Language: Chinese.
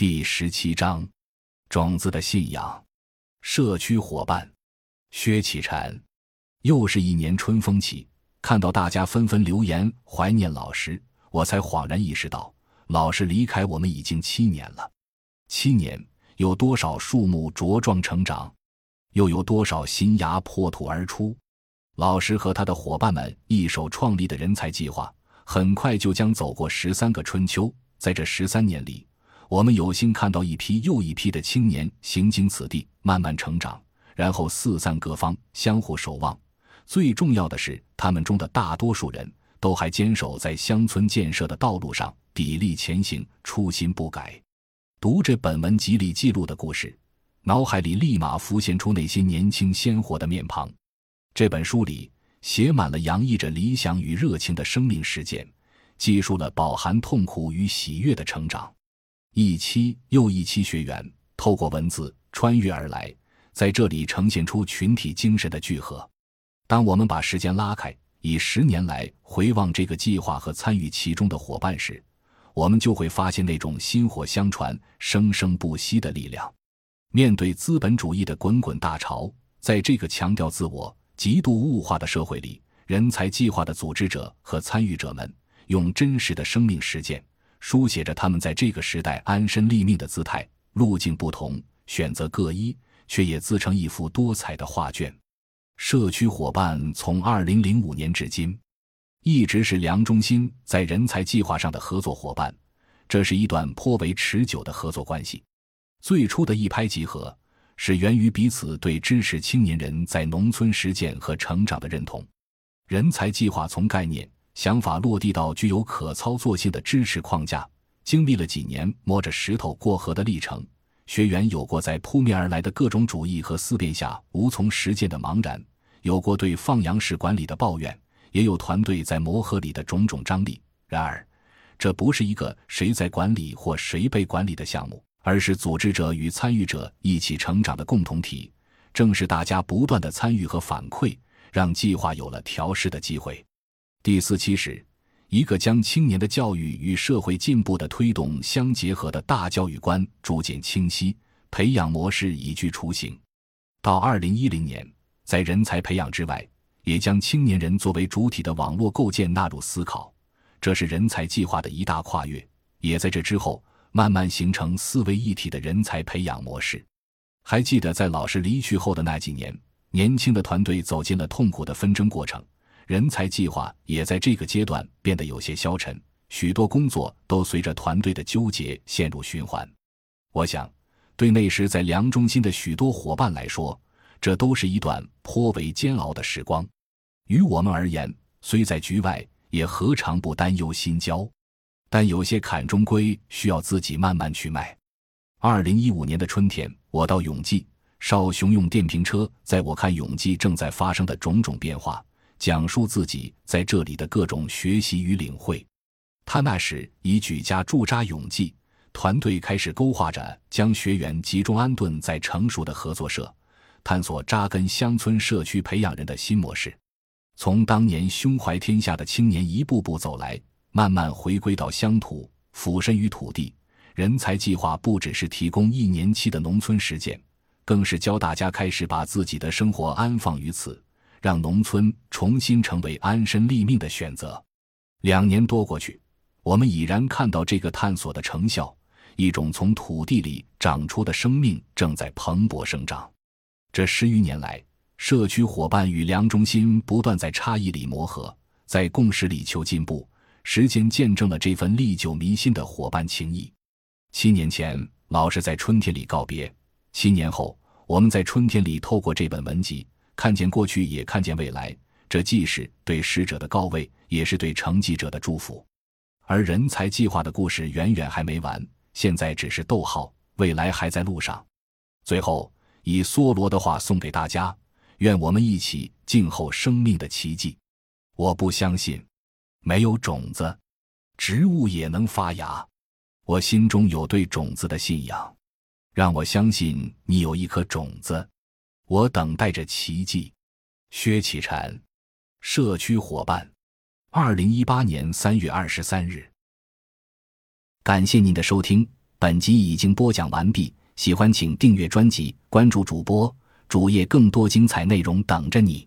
第十七章，种子的信仰。社区伙伴，薛启禅。又是一年春风起，看到大家纷纷留言怀念老师，我才恍然意识到，老师离开我们已经七年了。七年，有多少树木茁壮成长，又有多少新芽破土而出？老师和他的伙伴们一手创立的人才计划，很快就将走过十三个春秋。在这十三年里，我们有幸看到一批又一批的青年行经此地，慢慢成长，然后四散各方，相互守望。最重要的是，他们中的大多数人都还坚守在乡村建设的道路上，砥砺前行，初心不改。读着本文集里记录的故事，脑海里立马浮现出那些年轻鲜活的面庞。这本书里写满了洋溢着理想与热情的生命事件，记述了饱含痛苦与喜悦的成长。一期又一期学员透过文字穿越而来，在这里呈现出群体精神的聚合。当我们把时间拉开，以十年来回望这个计划和参与其中的伙伴时，我们就会发现那种薪火相传、生生不息的力量。面对资本主义的滚滚大潮，在这个强调自我、极度物化的社会里，人才计划的组织者和参与者们用真实的生命实践。书写着他们在这个时代安身立命的姿态，路径不同，选择各异，却也自成一幅多彩的画卷。社区伙伴从二零零五年至今，一直是梁中心在人才计划上的合作伙伴。这是一段颇为持久的合作关系。最初的一拍即合，是源于彼此对支持青年人在农村实践和成长的认同。人才计划从概念。想法落地到具有可操作性的支持框架，经历了几年摸着石头过河的历程。学员有过在扑面而来的各种主义和思辨下无从实践的茫然，有过对放羊式管理的抱怨，也有团队在磨合里的种种张力。然而，这不是一个谁在管理或谁被管理的项目，而是组织者与参与者一起成长的共同体。正是大家不断的参与和反馈，让计划有了调试的机会。第四期时，一个将青年的教育与社会进步的推动相结合的大教育观逐渐清晰，培养模式已具雏形。到二零一零年，在人才培养之外，也将青年人作为主体的网络构建纳入思考，这是人才计划的一大跨越。也在这之后，慢慢形成四位一体的人才培养模式。还记得在老师离去后的那几年，年轻的团队走进了痛苦的纷争过程。人才计划也在这个阶段变得有些消沉，许多工作都随着团队的纠结陷入循环。我想，对那时在梁中心的许多伙伴来说，这都是一段颇为煎熬的时光。于我们而言，虽在局外，也何尝不担忧心焦？但有些坎终归需要自己慢慢去迈。二零一五年的春天，我到永济，少雄用电瓶车载我看永济正在发生的种种变化。讲述自己在这里的各种学习与领会。他那时已举家驻扎永济，团队开始勾画着将学员集中安顿在成熟的合作社，探索扎根乡村社区培养人的新模式。从当年胸怀天下的青年一步步走来，慢慢回归到乡土，俯身于土地。人才计划不只是提供一年期的农村实践，更是教大家开始把自己的生活安放于此。让农村重新成为安身立命的选择。两年多过去，我们已然看到这个探索的成效，一种从土地里长出的生命正在蓬勃生长。这十余年来，社区伙伴与梁中心不断在差异里磨合，在共识里求进步。时间见证了这份历久弥新的伙伴情谊。七年前，老师在春天里告别；七年后，我们在春天里透过这本文集。看见过去，也看见未来。这既是对逝者的告慰，也是对承继者的祝福。而人才计划的故事远远还没完，现在只是逗号，未来还在路上。最后，以梭罗的话送给大家：愿我们一起静候生命的奇迹。我不相信，没有种子，植物也能发芽。我心中有对种子的信仰，让我相信你有一颗种子。我等待着奇迹。薛启禅，社区伙伴，二零一八年三月二十三日。感谢您的收听，本集已经播讲完毕，喜欢请订阅专辑，关注主播主页，更多精彩内容等着你。